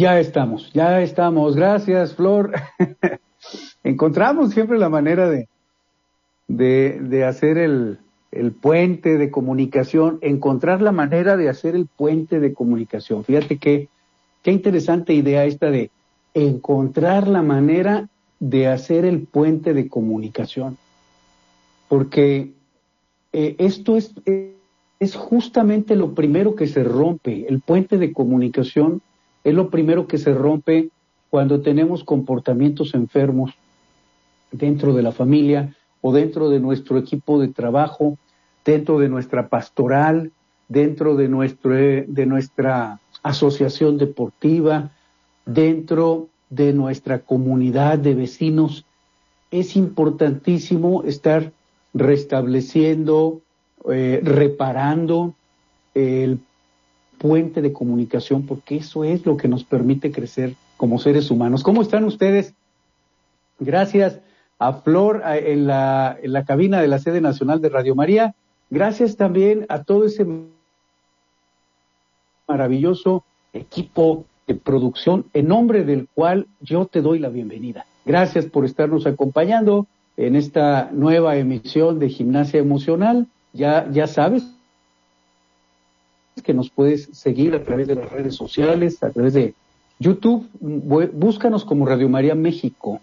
Ya estamos, ya estamos. Gracias, Flor. Encontramos siempre la manera de, de, hacer el, el, puente de comunicación, encontrar la manera de hacer el puente de comunicación. Fíjate que, qué interesante idea esta de encontrar la manera de hacer el puente de comunicación. Porque eh, esto es, es justamente lo primero que se rompe, el puente de comunicación es lo primero que se rompe cuando tenemos comportamientos enfermos dentro de la familia o dentro de nuestro equipo de trabajo, dentro de nuestra pastoral, dentro de, nuestro, de nuestra asociación deportiva, dentro de nuestra comunidad de vecinos. Es importantísimo estar restableciendo, eh, reparando el puente de comunicación, porque eso es lo que nos permite crecer como seres humanos. ¿Cómo están ustedes? Gracias a Flor en, la, en la cabina de la sede nacional de Radio María. Gracias también a todo ese maravilloso equipo de producción en nombre del cual yo te doy la bienvenida. Gracias por estarnos acompañando en esta nueva emisión de Gimnasia Emocional. Ya, ya sabes, que nos puedes seguir a través de las redes sociales, a través de YouTube. Búscanos como Radio María México.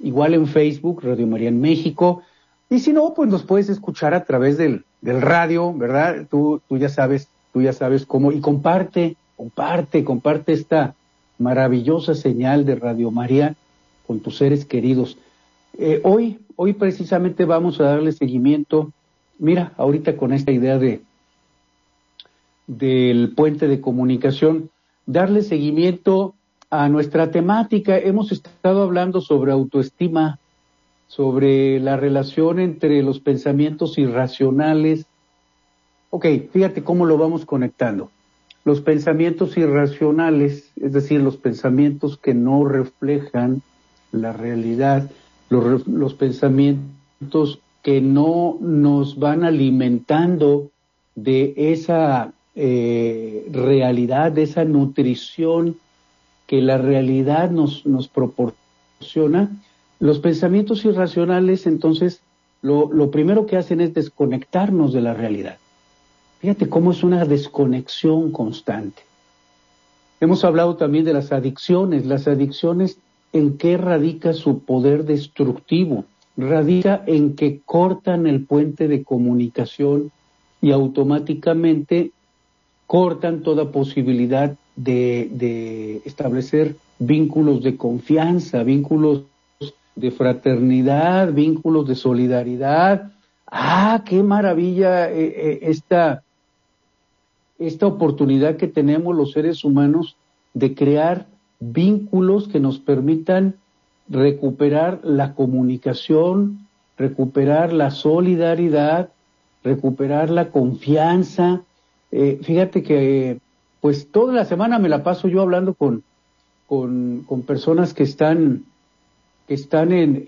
Igual en Facebook, Radio María en México. Y si no, pues nos puedes escuchar a través del, del radio, ¿verdad? Tú, tú ya sabes, tú ya sabes cómo. Y comparte, comparte, comparte esta maravillosa señal de Radio María con tus seres queridos. Eh, hoy, hoy precisamente vamos a darle seguimiento. Mira, ahorita con esta idea de del puente de comunicación, darle seguimiento a nuestra temática. Hemos estado hablando sobre autoestima, sobre la relación entre los pensamientos irracionales. Ok, fíjate cómo lo vamos conectando. Los pensamientos irracionales, es decir, los pensamientos que no reflejan la realidad, los, los pensamientos que no nos van alimentando de esa eh, realidad, de esa nutrición que la realidad nos, nos proporciona, los pensamientos irracionales entonces lo, lo primero que hacen es desconectarnos de la realidad. Fíjate cómo es una desconexión constante. Hemos hablado también de las adicciones. Las adicciones, ¿en qué radica su poder destructivo? Radica en que cortan el puente de comunicación y automáticamente cortan toda posibilidad de, establecer vínculos de confianza, vínculos de fraternidad, vínculos de solidaridad. Ah, qué maravilla eh, eh, esta, esta oportunidad que tenemos los seres humanos de crear vínculos que nos permitan recuperar la comunicación, recuperar la solidaridad, recuperar la confianza, eh, fíjate que pues toda la semana me la paso yo hablando con, con, personas que están, que están en,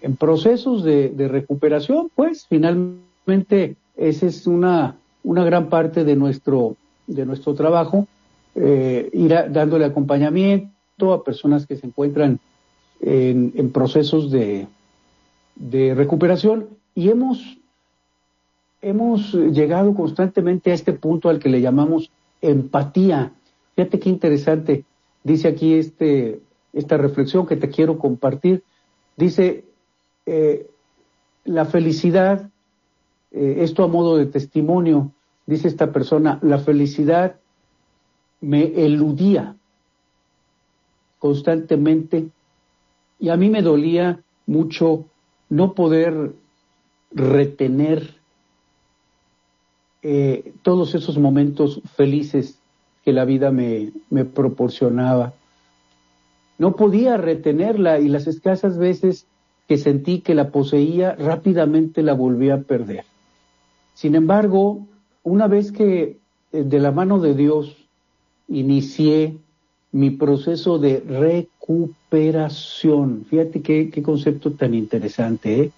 en, procesos de, recuperación, pues finalmente esa es una, una gran parte de nuestro, de nuestro trabajo, eh, ir dándole acompañamiento a personas que se encuentran en, en procesos de, de recuperación. Y hemos hemos llegado constantemente a este punto al que le llamamos empatía. Fíjate qué interesante. Dice aquí este, esta reflexión que te quiero compartir. Dice, eh, la felicidad, eh, esto a modo de testimonio, dice esta persona, la felicidad me eludía constantemente y a mí me dolía mucho no poder retener eh, todos esos momentos felices que la vida me, me proporcionaba. No podía retenerla y las escasas veces que sentí que la poseía rápidamente la volví a perder. Sin embargo, una vez que eh, de la mano de Dios inicié mi proceso de recuperación, fíjate qué, concepto tan interesante, ¿eh?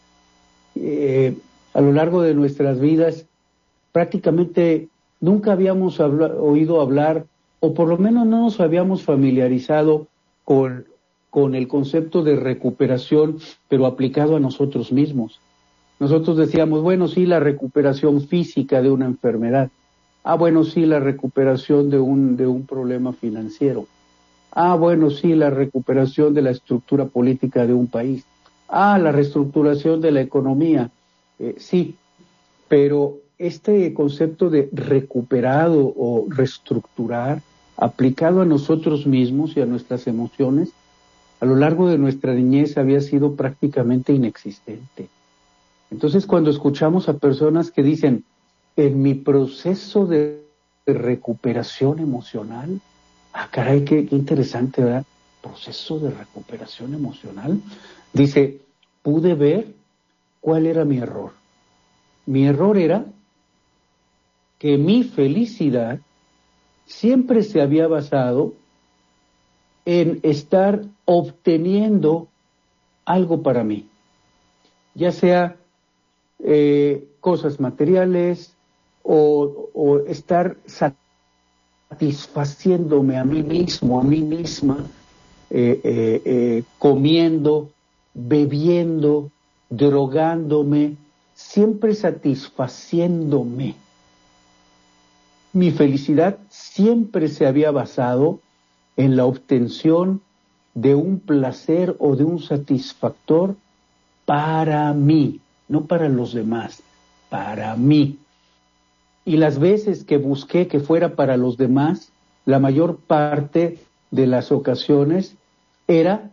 Eh, a lo largo de nuestras vidas prácticamente nunca habíamos oído hablar o por lo menos no nos habíamos familiarizado con, el concepto de recuperación, pero aplicado a nosotros mismos. Nosotros decíamos, bueno, sí, la recuperación física de una enfermedad. Ah, bueno, sí, la recuperación de un, de un problema financiero. Ah, bueno, sí, la recuperación de la estructura política de un país. Ah, la reestructuración de la economía. Eh, sí, pero este concepto de recuperado o reestructurar aplicado a nosotros mismos y a nuestras emociones, a lo largo de nuestra niñez había sido prácticamente inexistente. Entonces, cuando escuchamos a personas que dicen, en mi proceso de recuperación emocional, ah, caray, qué, qué interesante, ¿verdad? Proceso de recuperación emocional. Dice, pude ver cuál era mi error. Mi error era que mi felicidad siempre se había basado en estar obteniendo algo para mí, ya sea eh, cosas materiales o, estar satisfaciéndome a mí mismo, a mí misma, eh, eh, comiendo, bebiendo, drogándome, siempre satisfaciéndome. Mi felicidad siempre se había basado en la obtención de un placer o de un satisfactor para mí, no para los demás, para mí. Y las veces que busqué que fuera para los demás, la mayor parte de las ocasiones era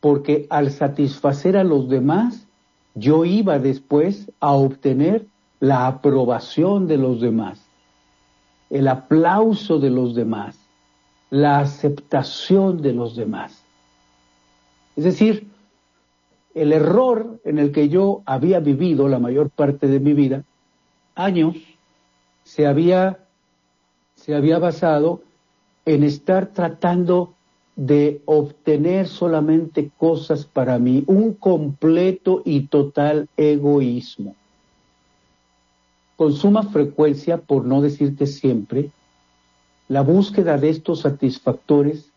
porque al satisfacer a los demás, yo iba después a obtener la aprobación de los demás, el aplauso de los demás, la aceptación de los demás. Es decir, el error en el que yo había vivido la mayor parte de mi vida, años, se había, se había basado en estar tratando de obtener solamente cosas para mí, un completo y total egoísmo. Con suma frecuencia, por no decir que siempre, la búsqueda de estos satisfactores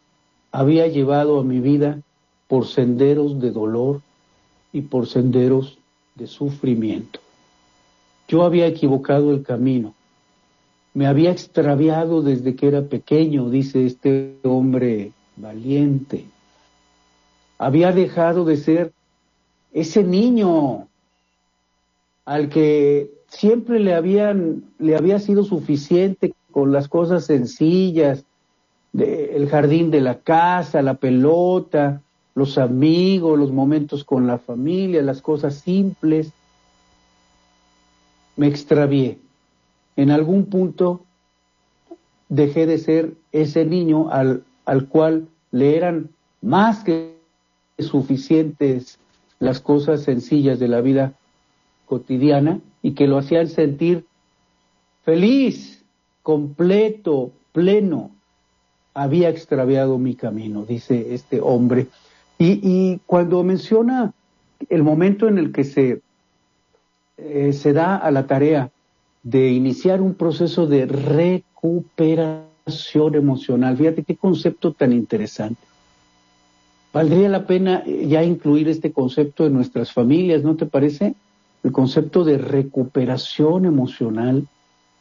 había llevado a mi vida por senderos de dolor y por senderos de sufrimiento. Yo había equivocado el camino, me había extraviado desde que era pequeño, dice este hombre valiente. Había dejado de ser ese niño al que siempre le habían le había sido suficiente con las cosas sencillas, el jardín de la casa, la pelota, los amigos, los momentos con la familia, las cosas simples. Me extravié. En algún punto dejé de ser ese niño al al cual le eran más que suficientes las cosas sencillas de la vida cotidiana y que lo hacían sentir feliz, completo, pleno. Había extraviado mi camino, dice este hombre. Y, cuando menciona el momento en el que se, eh, se da a la tarea de iniciar un proceso de recuperación, emocional. Fíjate qué concepto tan interesante. Valdría la pena ya incluir este concepto en nuestras familias, ¿no te parece? El concepto de recuperación emocional.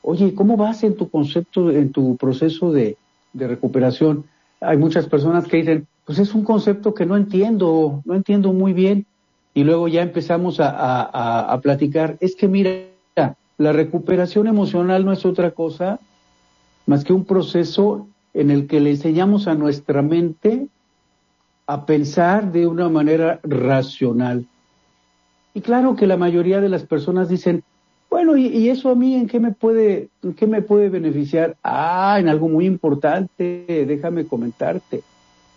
Oye, ¿cómo vas en tu concepto, en tu proceso de, recuperación? Hay muchas personas que dicen, pues es un concepto que no entiendo, no entiendo muy bien. Y luego ya empezamos a, platicar, es que mira, la recuperación emocional no es otra cosa más que un proceso en el que le enseñamos a nuestra mente a pensar de una manera racional. Y claro que la mayoría de las personas dicen, bueno, ¿y, eso a mí en qué me puede, en qué me puede beneficiar? Ah, en algo muy importante, déjame comentarte.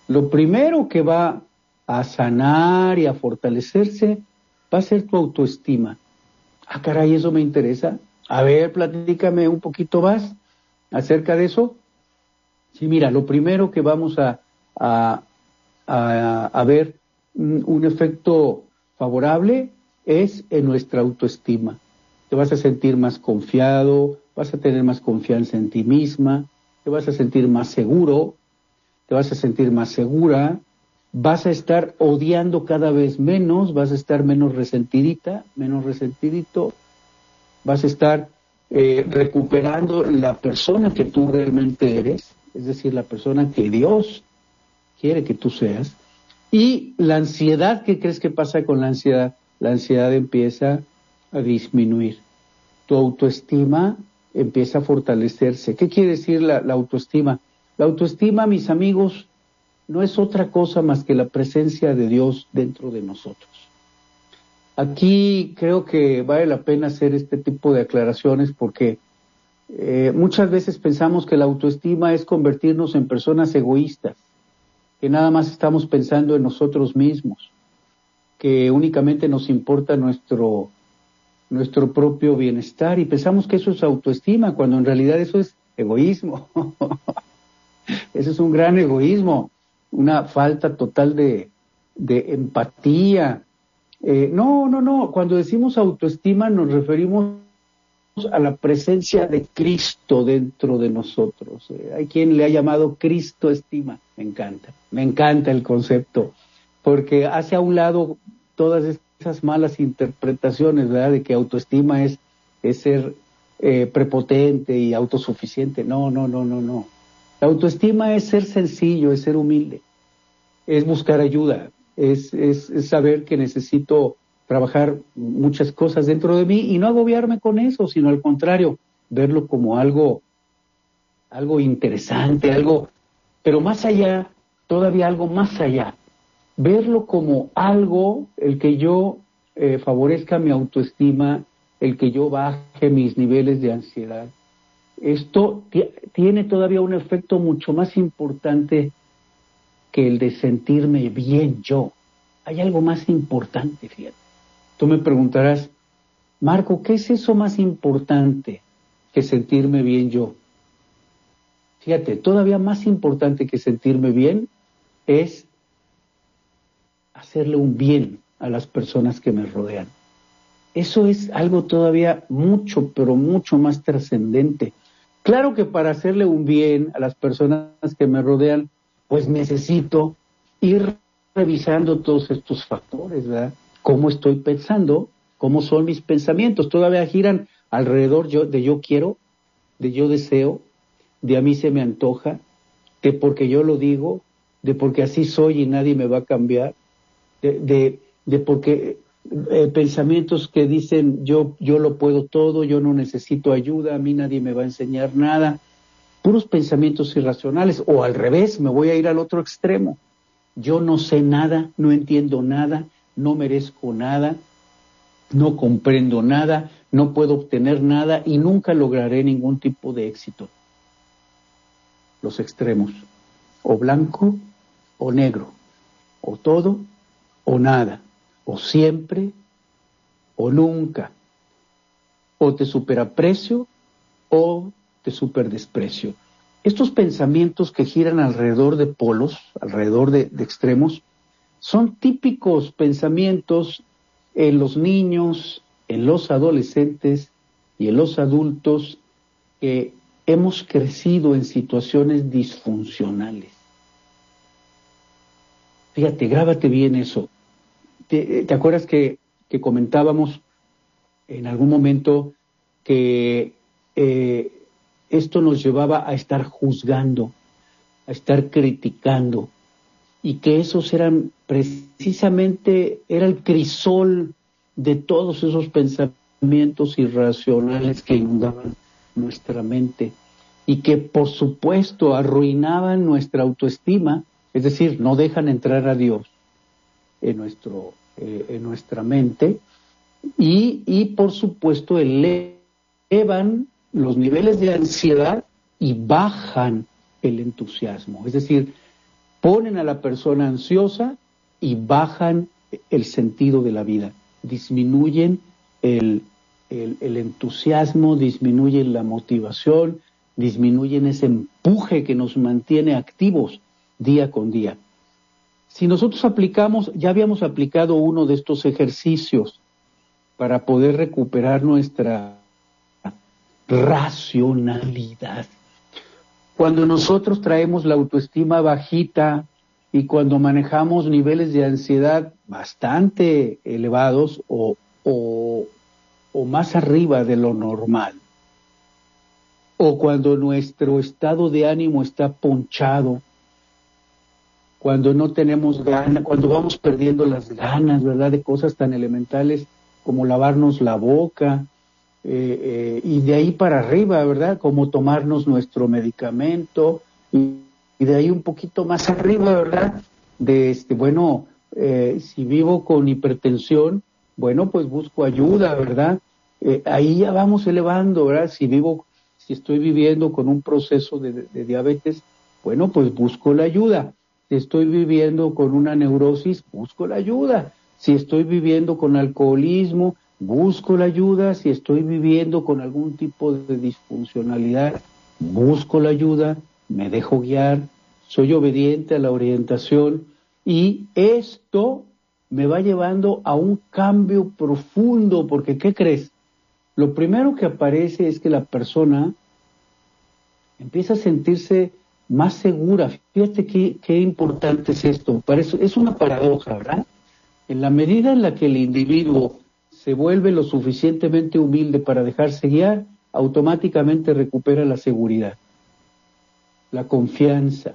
Lo primero que va a sanar y a fortalecerse va a ser tu autoestima. Ah, caray, eso me interesa. A ver, platícame un poquito más acerca de eso. Sí, mira, lo primero que vamos a, a, a, ver un efecto favorable es en nuestra autoestima. Te vas a sentir más confiado, vas a tener más confianza en ti misma, te vas a sentir más seguro, te vas a sentir más segura, vas a estar odiando cada vez menos, vas a estar menos resentidita, menos resentidito, vas a estar eh, recuperando la persona que tú realmente eres, es decir, la persona que Dios quiere que tú seas. Y la ansiedad, ¿qué crees que pasa con la ansiedad? La ansiedad empieza a disminuir. Tu autoestima empieza a fortalecerse. ¿Qué quiere decir la, autoestima? La autoestima, mis amigos, no es otra cosa más que la presencia de Dios dentro de nosotros. Aquí creo que vale la pena hacer este tipo de aclaraciones porque eh, muchas veces pensamos que la autoestima es convertirnos en personas egoístas, que nada más estamos pensando en nosotros mismos, que únicamente nos importa nuestro, nuestro propio bienestar y pensamos que eso es autoestima, cuando en realidad eso es egoísmo. eso es un gran egoísmo una falta total de, de empatía. Eh, no, no, no, cuando decimos autoestima nos referimos a la presencia de Cristo dentro de nosotros. Eh, hay quien le ha llamado Cristo estima. Me encanta, me encanta el concepto, porque hace a un lado todas esas malas interpretaciones, ¿verdad? De que autoestima es, es ser eh, prepotente y autosuficiente. No, no, no, no, no. La autoestima es ser sencillo, es ser humilde, es buscar ayuda, es, es, saber que necesito trabajar muchas cosas dentro de mí y no agobiarme con eso, sino al contrario, verlo como algo, algo interesante, algo, pero más allá, todavía algo más allá, verlo como algo, el que yo eh, favorezca mi autoestima, el que yo baje mis niveles de ansiedad, esto tiene todavía un efecto mucho más importante que el de sentirme bien yo. Hay algo más importante, fíjate. Tú me preguntarás, Marco, ¿qué es eso más importante que sentirme bien yo? Fíjate, todavía más importante que sentirme bien es hacerle un bien a las personas que me rodean. Eso es algo todavía mucho, pero mucho más trascendente. Claro que para hacerle un bien a las personas que me rodean, pues necesito ir revisando todos estos factores, ¿verdad? ¿Cómo estoy pensando? ¿Cómo son mis pensamientos? Todavía giran alrededor de yo quiero, de yo deseo, de a mí se me antoja, de porque yo lo digo, de porque así soy y nadie me va a cambiar, de, de, porque eh, pensamientos que dicen yo, yo lo puedo todo, yo no necesito ayuda, a mí nadie me va a enseñar nada, puros pensamientos irracionales, o al revés, me voy a ir al otro extremo. Yo no sé nada, no entiendo nada, no merezco nada, no comprendo nada, no puedo obtener nada y nunca lograré ningún tipo de éxito. Los extremos, o blanco o negro, o todo o nada o siempre o nunca. O te superaprecio o te superdesprecio. Estos pensamientos que giran alrededor de polos, alrededor de, de extremos, son típicos pensamientos en los niños, en los adolescentes y en los adultos que hemos crecido en situaciones disfuncionales. Fíjate, grábate bien eso. ¿Te, acuerdas que, comentábamos en algún momento que eh, esto nos llevaba a estar juzgando, a estar criticando, y que esos eran precisamente, era el crisol de todos esos pensamientos irracionales que inundaban nuestra mente y que por supuesto arruinaban nuestra autoestima, es decir, no dejan entrar a Dios en, nuestro, eh, en nuestra mente. Y, y por supuesto elevan los niveles de ansiedad y bajan el entusiasmo, es decir, ponen a la persona ansiosa y bajan el sentido de la vida, disminuyen el, el, entusiasmo, disminuyen la motivación, disminuyen ese empuje que nos mantiene activos día con día. Si nosotros aplicamos, ya habíamos aplicado uno de estos ejercicios para poder recuperar nuestra racionalidad. Cuando nosotros traemos la autoestima bajita y cuando manejamos niveles de ansiedad bastante elevados o, o, más arriba de lo normal, o cuando nuestro estado de ánimo está ponchado, cuando no tenemos ganas, cuando vamos perdiendo las ganas, ¿verdad? De cosas tan elementales como lavarnos la boca, eh, eh, y de ahí para arriba, ¿verdad? Como tomarnos nuestro medicamento, y, de ahí un poquito más arriba, ¿verdad? De este, bueno, eh, si vivo con hipertensión, bueno, pues busco ayuda, ¿verdad? ahí ya vamos elevando, ¿verdad? Si vivo, si estoy viviendo con un proceso de diabetes, bueno, pues busco la ayuda estoy viviendo con una neurosis, busco la ayuda. Si estoy viviendo con alcoholismo, busco la ayuda. Si estoy viviendo con algún tipo de disfuncionalidad, busco la ayuda, me dejo guiar, soy obediente a la orientación y esto me va llevando a un cambio profundo, porque ¿qué crees? Lo primero que aparece es que la persona empieza a sentirse más segura. Fíjate qué, qué importante es esto. es una paradoja, ¿verdad? En la medida en la que el individuo se vuelve lo suficientemente humilde para dejarse guiar, automáticamente recupera la seguridad, la confianza.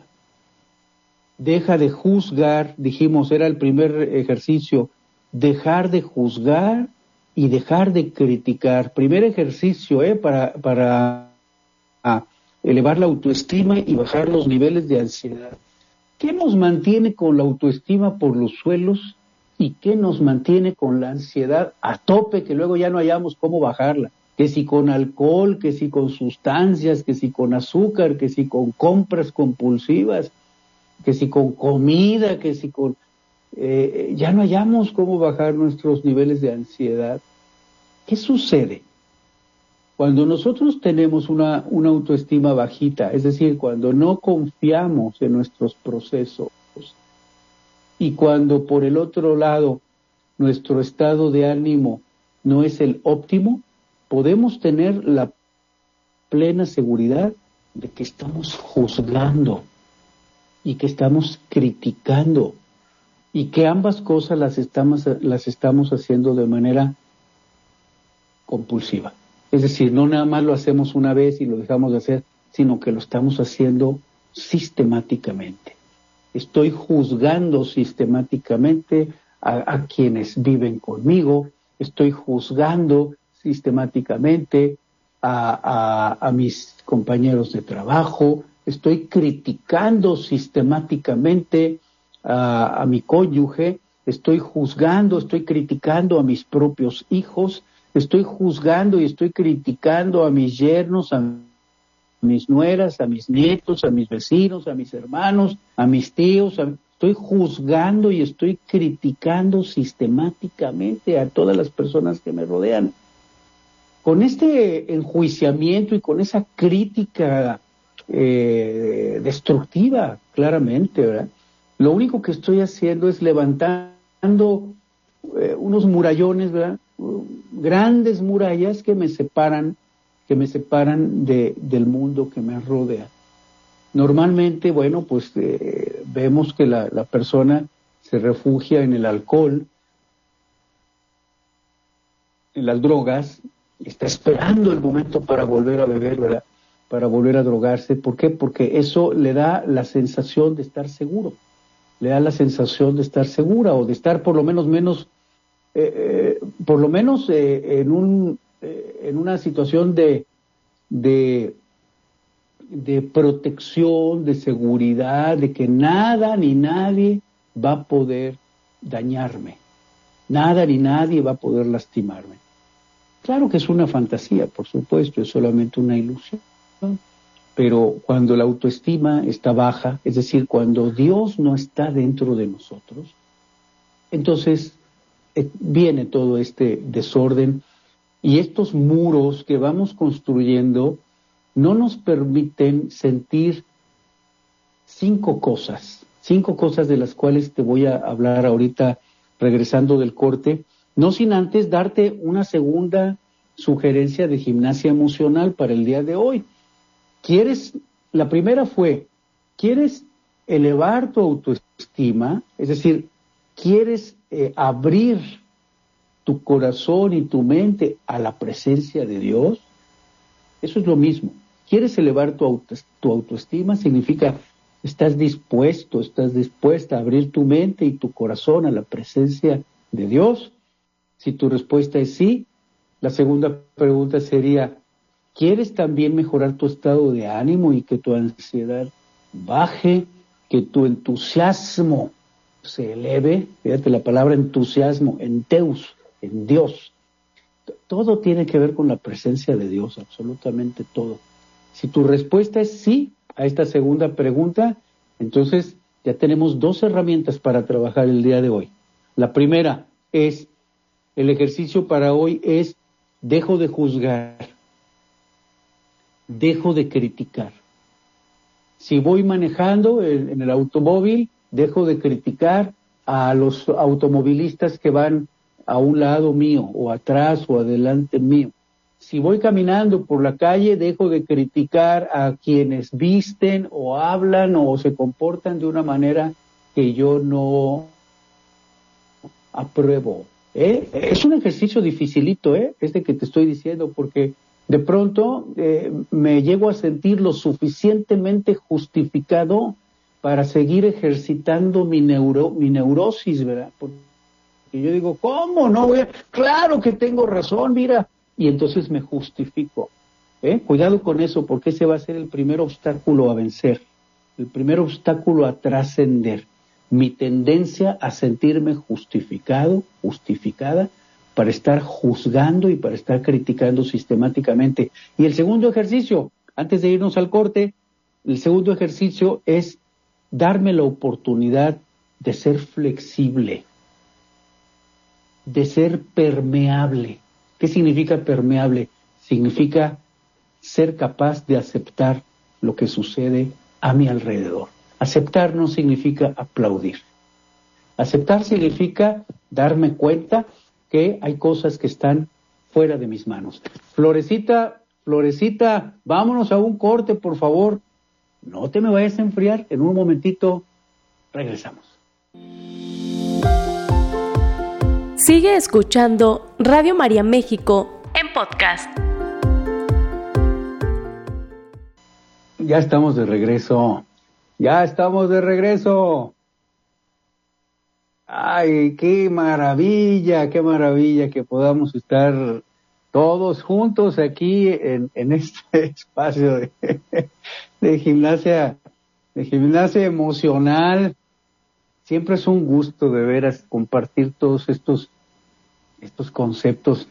Deja de juzgar, dijimos, era el primer ejercicio, dejar de juzgar y dejar de criticar. Primer ejercicio, ¿eh? Para, para elevar la autoestima y bajar los niveles de ansiedad. ¿Qué nos mantiene con la autoestima por los suelos y qué nos mantiene con la ansiedad a tope que luego ya no hayamos cómo bajarla? Que si con alcohol, que si con sustancias, que si con azúcar, que si con compras compulsivas, que si con comida, que si con... Eh, ya no hayamos cómo bajar nuestros niveles de ansiedad. ¿Qué sucede? Cuando nosotros tenemos una, una autoestima bajita, es decir, cuando no confiamos en nuestros procesos y cuando por el otro lado nuestro estado de ánimo no es el óptimo, podemos tener la plena seguridad de que estamos juzgando y que estamos criticando y que ambas cosas las estamos, las estamos haciendo de manera compulsiva. Es decir, no nada más lo hacemos una vez y lo dejamos de hacer, sino que lo estamos haciendo sistemáticamente. Estoy juzgando sistemáticamente a, quienes viven conmigo, estoy juzgando sistemáticamente a, mis compañeros de trabajo, estoy criticando sistemáticamente a, mi cónyuge, estoy juzgando, estoy criticando a mis propios hijos, estoy juzgando y estoy criticando a mis yernos, a mis nueras, a mis nietos, a mis vecinos, a mis hermanos, a mis tíos, estoy juzgando y estoy criticando sistemáticamente a todas las personas que me rodean. Con este enjuiciamiento y con esa crítica eh, destructiva, claramente, ¿verdad? Lo único que estoy haciendo es levantando eh, unos murallones, ¿verdad? Grandes murallas que me separan, que me separan de, del mundo que me rodea. Normalmente, bueno, pues eh, vemos que la, la persona se refugia en el alcohol, en las drogas, está esperando el momento para volver a beber, ¿verdad? Para volver a drogarse. ¿Por qué? Porque eso le da la sensación de estar seguro, le da la sensación de estar segura o de estar por lo menos menos eh, por lo menos en, un, en una situación de, de, protección, de seguridad, de que nada ni nadie va a poder dañarme. Nada ni nadie va a poder lastimarme. Claro que es una fantasía, por supuesto, es solamente una ilusión. Pero cuando la autoestima está baja, es decir, cuando Dios no está dentro de nosotros, entonces eh, viene todo este desorden y estos muros que vamos construyendo no nos permiten sentir cinco cosas, cinco cosas de las cuales te voy a hablar ahorita regresando del corte, no sin antes darte una segunda sugerencia de gimnasia emocional para el día de hoy. ¿Quieres? La primera fue, ¿quieres elevar tu autoestima? Es decir, ¿quieres eh, abrir tu corazón y tu mente a la presencia de Dios? Eso es lo mismo. ¿Quieres elevar tu, tu autoestima? Significa, estás dispuesto, estás dispuesta a abrir tu mente y tu corazón a la presencia de Dios. Si tu respuesta es sí, la segunda pregunta sería, ¿Quieres también mejorar tu estado de ánimo y que tu ansiedad baje, que tu entusiasmo se eleve? Fíjate la palabra entusiasmo, en Teus, en Dios. Todo tiene que ver con la presencia de Dios, absolutamente todo. Si tu respuesta es sí a esta segunda pregunta, entonces ya tenemos dos herramientas para trabajar el día de hoy. La primera es, el ejercicio para hoy es, dejo de juzgar dejo de criticar. Si voy manejando en, el automóvil, dejo de criticar a los automovilistas que van a un lado mío o atrás o adelante mío. Si voy caminando por la calle, dejo de criticar a quienes visten o hablan o se comportan de una manera que yo no apruebo. ¿eh? Es un ejercicio dificilito, ¿eh? este que te estoy diciendo, porque de pronto eh, me llego a sentir lo suficientemente justificado para seguir ejercitando mi, neuro, mi neurosis, ¿verdad? Porque yo digo, ¿cómo no? Claro que tengo razón, mira. Y entonces me justifico. ¿eh? Cuidado con eso, porque ese va a ser el primer obstáculo a vencer, el primer obstáculo a trascender. Mi tendencia a sentirme justificado, justificada, para estar juzgando y para estar criticando sistemáticamente. Y el segundo ejercicio, antes de irnos al corte, el segundo ejercicio es darme la oportunidad de ser flexible, de ser permeable. ¿Qué significa permeable? Significa ser capaz de aceptar lo que sucede a mi alrededor. Aceptar no significa aplaudir. Aceptar significa darme cuenta que hay cosas que están fuera de mis manos. Florecita, Florecita, vámonos a un corte, por favor. No te me vayas a enfriar. En un momentito regresamos. Sigue escuchando Radio María México en podcast. Ya estamos de regreso. Ya estamos de regreso. Ay, qué maravilla, qué maravilla que podamos estar todos juntos aquí en, este espacio de, gimnasia, de gimnasia emocional. Siempre es un gusto de veras compartir todos estos, estos conceptos.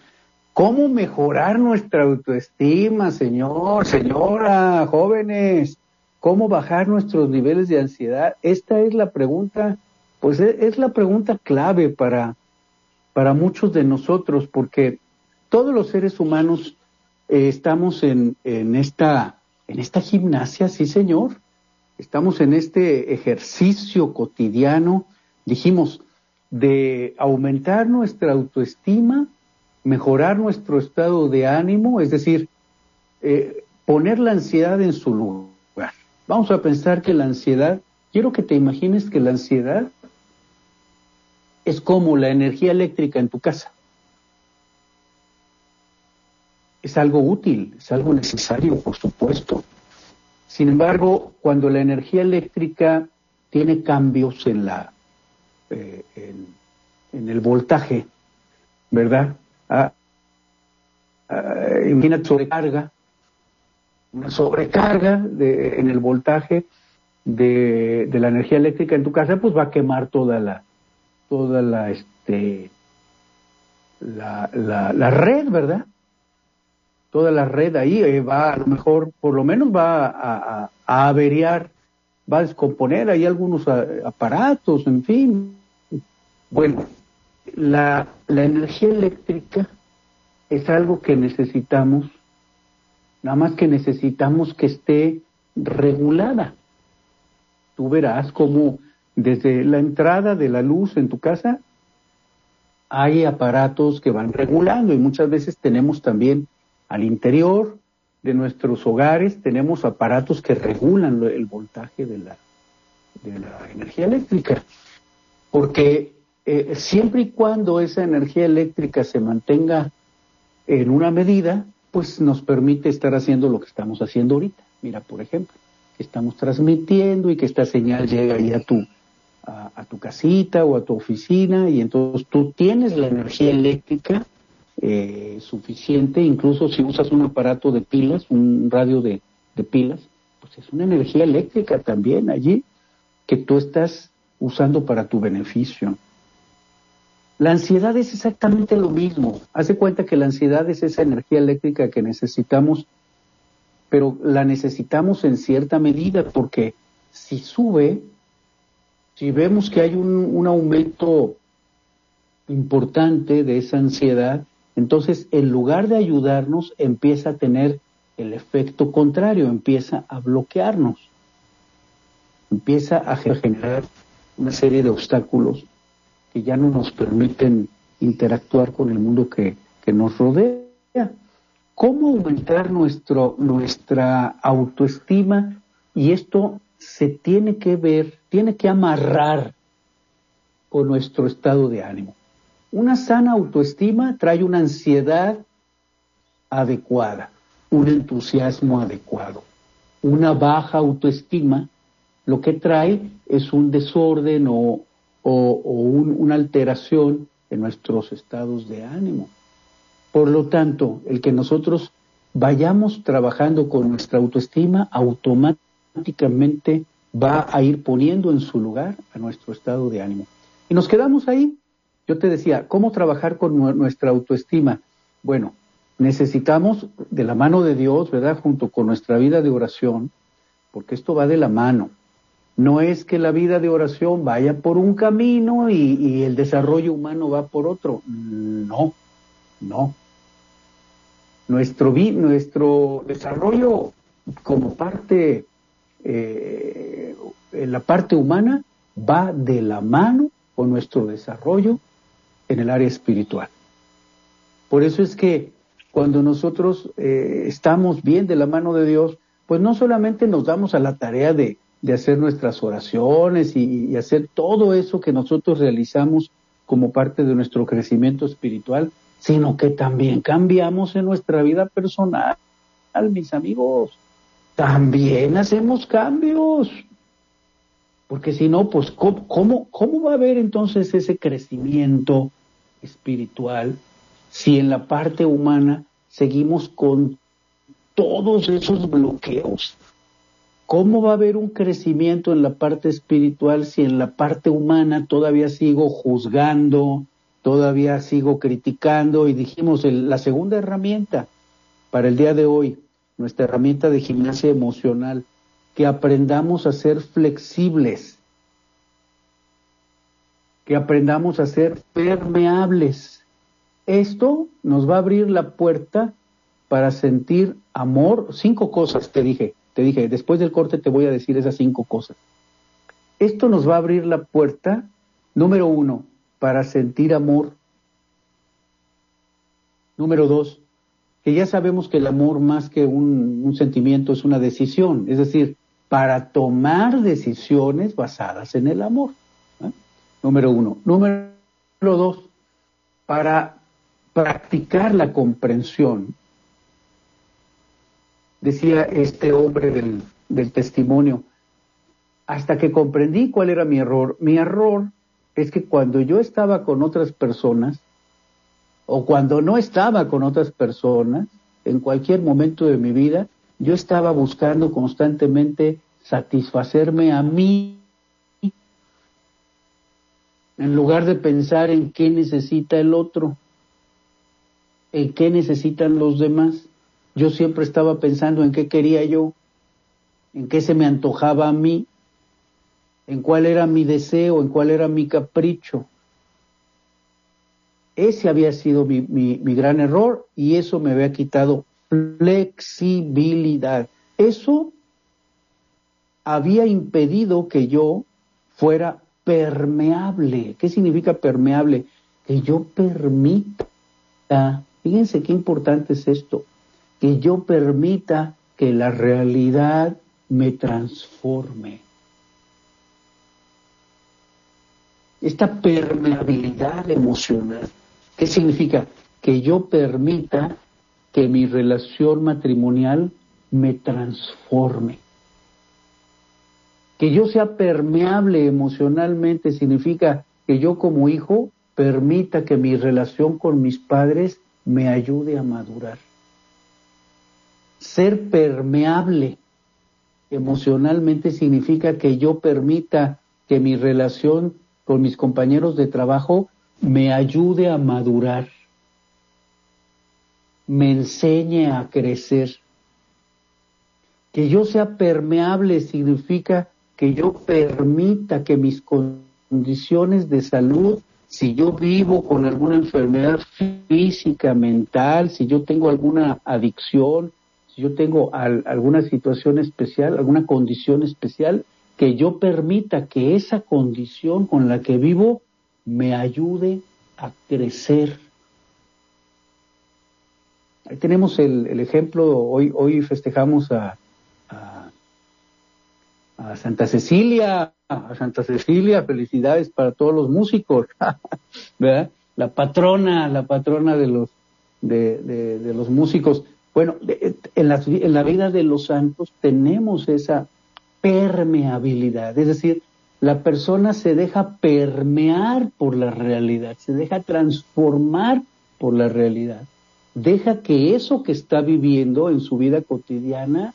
¿Cómo mejorar nuestra autoestima, señor, señora, jóvenes? ¿Cómo bajar nuestros niveles de ansiedad? Esta es la pregunta pues e, es la pregunta clave para, para muchos de nosotros, porque todos los seres humanos eh, estamos en, en, esta, en esta gimnasia, sí señor, estamos en este ejercicio cotidiano, dijimos, de aumentar nuestra autoestima, mejorar nuestro estado de ánimo, es decir, eh, poner la ansiedad en su lugar. Vamos a pensar que la ansiedad, quiero que te imagines que la ansiedad es como la energía eléctrica en tu casa. Es algo útil, es algo necesario, por supuesto. Sin embargo, cuando la energía eléctrica tiene cambios en, la, eh, en, el voltaje, ¿verdad? Ah, imagínate sobrecarga, una sobrecarga de, en el voltaje de, de, la energía eléctrica en tu casa, pues va a quemar toda la, toda la, este, la, la, red, ¿verdad? Toda la red ahí eh, va, a lo mejor, por lo menos va a, averiar, va a descomponer ahí algunos aparatos, en fin. Bueno, la, la energía eléctrica es algo que necesitamos, nada más que necesitamos que esté regulada. Tú verás cómo desde la entrada de la luz en tu casa hay aparatos que van regulando y muchas veces tenemos también al interior de nuestros hogares, tenemos aparatos que regulan el voltaje de la, de la energía eléctrica. Porque eh, siempre y cuando esa energía eléctrica se mantenga en una medida, pues nos permite estar haciendo lo que estamos haciendo ahorita. Mira, por ejemplo, que estamos transmitiendo y que esta señal llega ahí a tu, a, tu casita o a tu oficina y entonces tú tienes la energía eléctrica eh, suficiente, incluso si usas un aparato de pilas, un radio de, pilas, pues es una energía eléctrica también allí que tú estás usando para tu beneficio. La ansiedad es exactamente lo mismo. Hace cuenta que la ansiedad es esa energía eléctrica que necesitamos, pero la necesitamos en cierta medida porque si sube, si vemos que hay un, aumento importante de esa ansiedad, entonces en lugar de ayudarnos empieza a tener el efecto contrario, empieza a bloquearnos, empieza a generar una serie de obstáculos que ya no nos permiten interactuar con el mundo que, nos rodea. ¿Cómo aumentar nuestro, nuestra autoestima? Y esto se tiene que ver, tiene que amarrar con nuestro estado de ánimo. Una sana autoestima trae una ansiedad adecuada, un entusiasmo adecuado. Una baja autoestima lo que trae es un desorden o, una alteración en nuestros estados de ánimo. Por lo tanto, el que nosotros vayamos trabajando con nuestra autoestima automáticamente va a ir poniendo en su lugar a nuestro estado de ánimo. Y nos quedamos ahí. Yo te decía, ¿cómo trabajar con nuestra autoestima? Bueno, necesitamos de la mano de Dios, ¿verdad? Junto con nuestra vida de oración, porque esto va de la mano. No es que la vida de oración vaya por un camino y, el desarrollo humano va por otro. No, no. Nuestro, nuestro desarrollo como parte, eh, la parte humana, va de la mano con nuestro desarrollo en el área espiritual. Por eso es que cuando nosotros eh, estamos bien de la mano de Dios, pues no solamente nos damos a la tarea de, hacer nuestras oraciones y, hacer todo eso que nosotros realizamos como parte de nuestro crecimiento espiritual, sino que también cambiamos en nuestra vida personal, mis amigos. También hacemos cambios. Porque si no, pues ¿cómo, cómo, cómo va a haber entonces ese crecimiento espiritual si en la parte humana seguimos con todos esos bloqueos ¿Cómo va a haber un crecimiento en la parte espiritual si en la parte humana todavía sigo juzgando, todavía sigo criticando? Y dijimos, la segunda herramienta para el día de hoy, nuestra herramienta de gimnasia emocional, que aprendamos a ser flexibles, que aprendamos a ser permeables. Esto nos va a abrir la puerta para sentir amor. Cinco cosas te dije te dije, después del corte te voy a decir esas cinco cosas. Esto nos va a abrir la puerta, número uno, para sentir amor. Número dos, que ya sabemos que el amor más que un, sentimiento es una decisión, es decir, para tomar decisiones basadas en el amor. Número uno. Número dos, para practicar la comprensión decía este hombre del testimonio, hasta que comprendí cuál era mi error. Mi error es que cuando yo estaba con otras personas, o cuando no estaba con otras personas, en cualquier momento de mi vida, yo estaba buscando constantemente satisfacerme a mí en lugar de pensar en qué necesita el otro, en qué necesitan los demás. Yo siempre estaba pensando en qué quería yo, en qué se me antojaba a mí, en cuál era mi deseo, en cuál era mi capricho. Ese había sido mi, mi, gran error y eso me había quitado flexibilidad. Eso había impedido que yo fuera permeable. ¿Qué significa permeable? Que yo permita, fíjense qué importante es esto, que yo permita que la realidad me transforme. Esta permeabilidad emocional, ¿qué significa? Que yo permita que mi relación matrimonial me transforme. Que yo sea permeable emocionalmente significa que yo como hijo permita que mi relación con mis padres me ayude a madurar. Ser permeable emocionalmente significa que yo permita que mi relación con mis compañeros de trabajo me ayude a madurar, me enseñe a crecer. Que yo sea permeable significa que yo permita que mis condiciones de salud, si yo vivo con alguna enfermedad física, mental, si yo tengo alguna adicción, si yo tengo alguna situación especial, alguna condición especial, que yo permita que esa condición con la que vivo me ayude a crecer. Ahí tenemos el, ejemplo, hoy, hoy festejamos a, a Santa Cecilia, a Santa Cecilia, felicidades para todos los músicos, ¿verdad? La patrona, la patrona de los, de, de, los músicos. Bueno, en la, en la vida de los santos tenemos esa permeabilidad, es decir, la persona se deja permear por la realidad, se deja transformar por la realidad, deja que eso que está viviendo en su vida cotidiana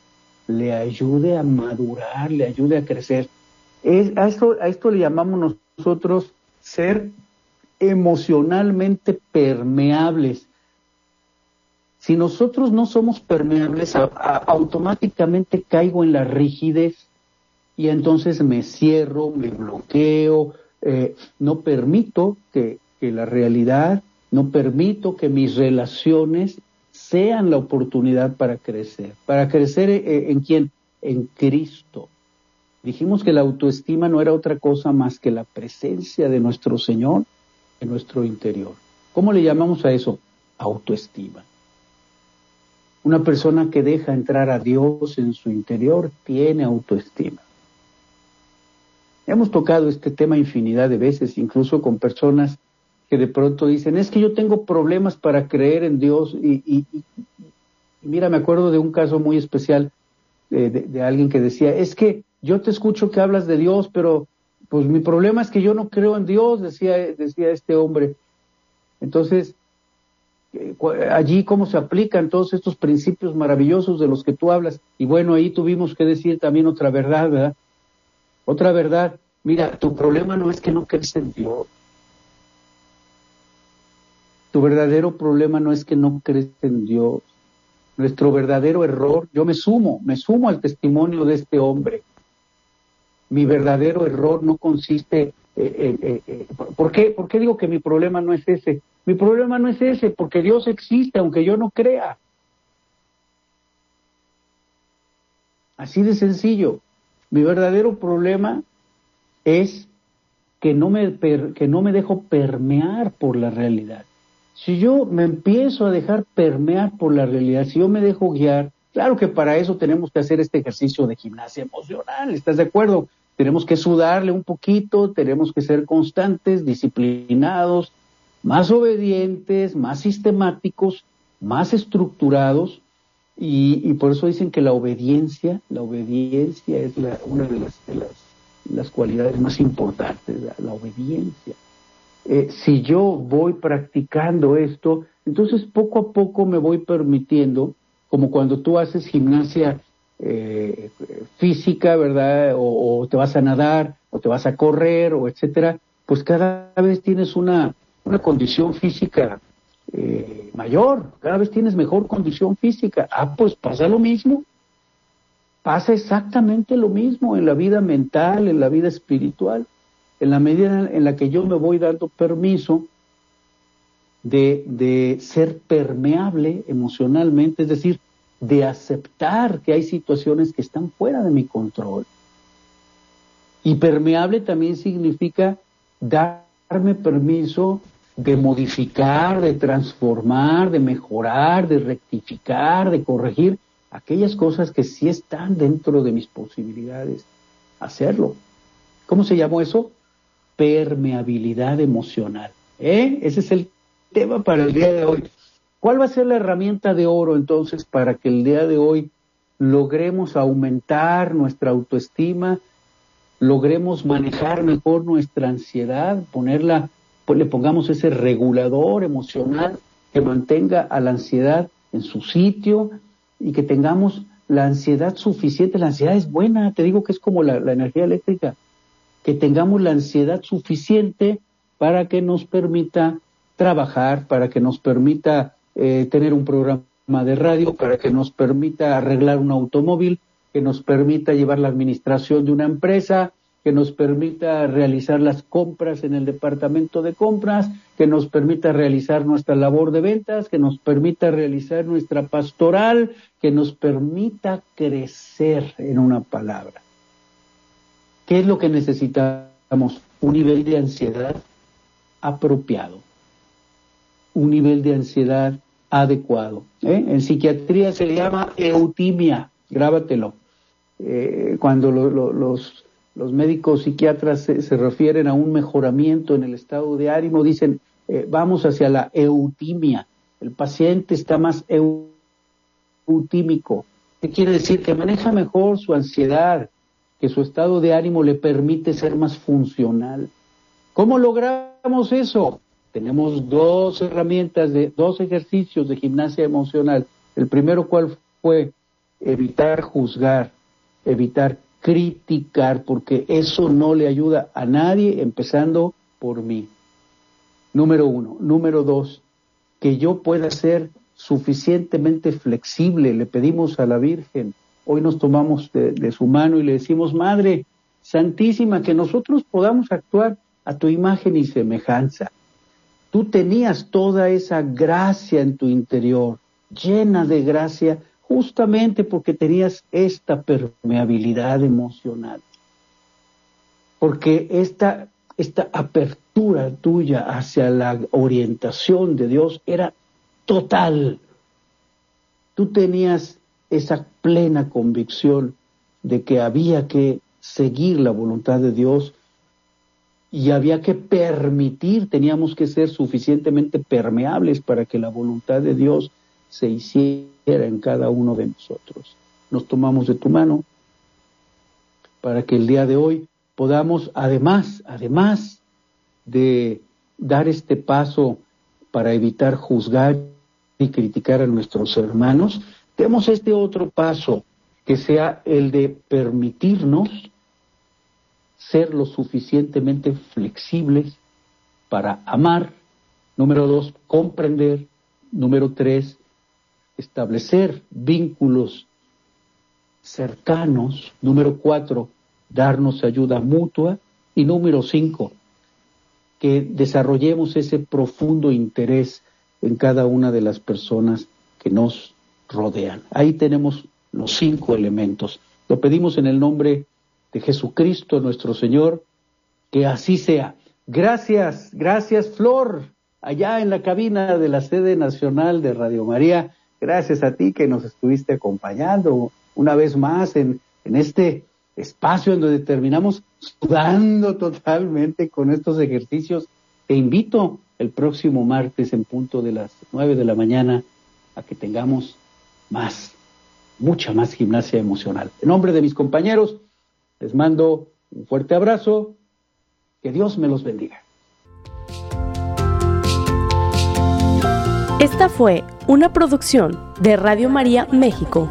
le ayude a madurar, le ayude a crecer. Es, a, esto, a esto le llamamos nosotros ser emocionalmente permeables. Si nosotros no somos permeables, automáticamente caigo en la rigidez y entonces me cierro, me bloqueo, eh, no permito que, que la realidad, no permito que mis relaciones sean la oportunidad para crecer. ¿Para crecer eh, eh, en quién? En Cristo. Dijimos que la autoestima no era otra cosa más que la presencia de nuestro Señor en nuestro interior. ¿Cómo le llamamos a eso? Autoestima. Una persona que deja entrar a Dios en su interior tiene autoestima. Hemos tocado este tema infinidad de veces, incluso con personas que de pronto dicen, es que yo tengo problemas para creer en Dios. Y, mira, me acuerdo de un caso muy especial de, de, alguien que decía, es que yo te escucho que hablas de Dios, pero pues mi problema es que yo no creo en Dios, decía, decía este hombre. Entonces, eh, allí cómo se aplican todos estos principios maravillosos de los que tú hablas. Y bueno, ahí tuvimos que decir también otra verdad, ¿verdad? Otra verdad. Mira, tu problema no es que no crees en Dios. Tu verdadero problema no es que no crees en Dios. Nuestro verdadero error, yo me sumo, me sumo al testimonio de este hombre. Mi verdadero error no consiste eh, eh, eh, ¿por, qué, ¿Por qué digo que mi problema no es ese? Mi problema no es ese, porque Dios existe, aunque yo no crea. Así de sencillo. Mi verdadero problema es que no me, que no me dejo permear por la realidad. Si yo me empiezo a dejar permear por la realidad, si yo me dejo guiar, claro que para eso tenemos que hacer este ejercicio de gimnasia emocional, ¿estás de acuerdo? Tenemos que sudarle un poquito, tenemos que ser constantes, disciplinados, más obedientes, más sistemáticos, más estructurados, y, por eso dicen que la obediencia, la obediencia es una de las, las, cualidades más importantes, la obediencia. Eh, si yo voy practicando esto, entonces poco a poco me voy permitiendo, como cuando tú haces gimnasia eh, física, ¿verdad? O, te vas a nadar, o te vas a correr, o etcétera, pues cada vez tienes una, una condición física eh, mayor, cada vez tienes mejor condición física. Ah, pues pasa lo mismo. Pasa exactamente lo mismo en la vida mental, en la vida espiritual, en la medida en la que yo me voy dando permiso de, ser permeable emocionalmente, es decir, de aceptar que hay situaciones que están fuera de mi control. Y permeable también significa darme permiso de modificar, de transformar, de mejorar, de rectificar, de corregir aquellas cosas que sí están dentro de mis posibilidades. Hacerlo. ¿Cómo se llamó eso? Permeabilidad emocional. ¿Eh? Ese es el tema para el día de hoy. ¿Cuál va a ser la herramienta de oro entonces para que el día de hoy logremos aumentar nuestra autoestima, logremos manejar mejor nuestra ansiedad, ponerla, pues le pongamos ese regulador emocional que mantenga a la ansiedad en su sitio y que tengamos la ansiedad suficiente. La ansiedad es buena, te digo que es como la, la energía eléctrica, que tengamos la ansiedad suficiente para que nos permita trabajar, para que nos permita eh, tener un programa de radio para que nos permita arreglar un automóvil, que nos permita llevar la administración de una empresa, que nos permita realizar las compras en el departamento de compras, que nos permita realizar nuestra labor de ventas, que nos permita realizar nuestra pastoral, que nos permita crecer en una palabra. ¿Qué es lo que necesitamos? Un nivel de ansiedad apropiado un nivel de ansiedad adecuado. ¿eh? En psiquiatría se llama eutimia, grábatelo. Eh, cuando los, los, médicos psiquiatras se, refieren a un mejoramiento en el estado de ánimo, dicen, eh, vamos hacia la eutimia. El paciente está más eutímico. ¿Qué quiere decir? Que maneja mejor su ansiedad, que su estado de ánimo le permite ser más funcional. ¿Cómo logramos eso? tenemos dos herramientas, de, dos ejercicios de gimnasia emocional. El primero, ¿cuál fue? Evitar juzgar, evitar criticar, porque eso no le ayuda a nadie, empezando por mí. Número uno. Número dos, que yo pueda ser suficientemente flexible. Le pedimos a la Virgen, hoy nos tomamos de, su mano y le decimos, Madre Santísima, que nosotros podamos actuar a tu imagen y semejanza Tú tenías toda esa gracia en tu interior, llena de gracia, justamente porque tenías esta permeabilidad emocional. Porque esta, esta apertura tuya hacia la orientación de Dios era total. Tú tenías esa plena convicción de que había que seguir la voluntad de Dios y había que permitir, teníamos que ser suficientemente permeables para que la voluntad de Dios se hiciera en cada uno de nosotros. Nos tomamos de tu mano para que el día de hoy podamos, además, además de dar este paso para evitar juzgar y criticar a nuestros hermanos, demos este otro paso que sea el de permitirnos ser lo suficientemente flexibles para amar. Número dos, comprender. Número tres, establecer vínculos cercanos. Número cuatro, darnos ayuda mutua. Y número cinco, que desarrollemos ese profundo interés en cada una de las personas que nos rodean. Ahí tenemos los cinco elementos. Lo pedimos en el nombre de Jesucristo nuestro Señor, que así sea. Gracias, gracias Flor, allá en la cabina de la sede nacional de Radio María. Gracias a ti que nos estuviste acompañando una vez más en, en este espacio en donde terminamos sudando totalmente con estos ejercicios. Te invito el próximo martes en punto de las nueve de la mañana a que tengamos más, mucha más gimnasia emocional. En nombre de mis compañeros, les mando un fuerte abrazo, que Dios me los bendiga. Esta fue una producción de Radio María México.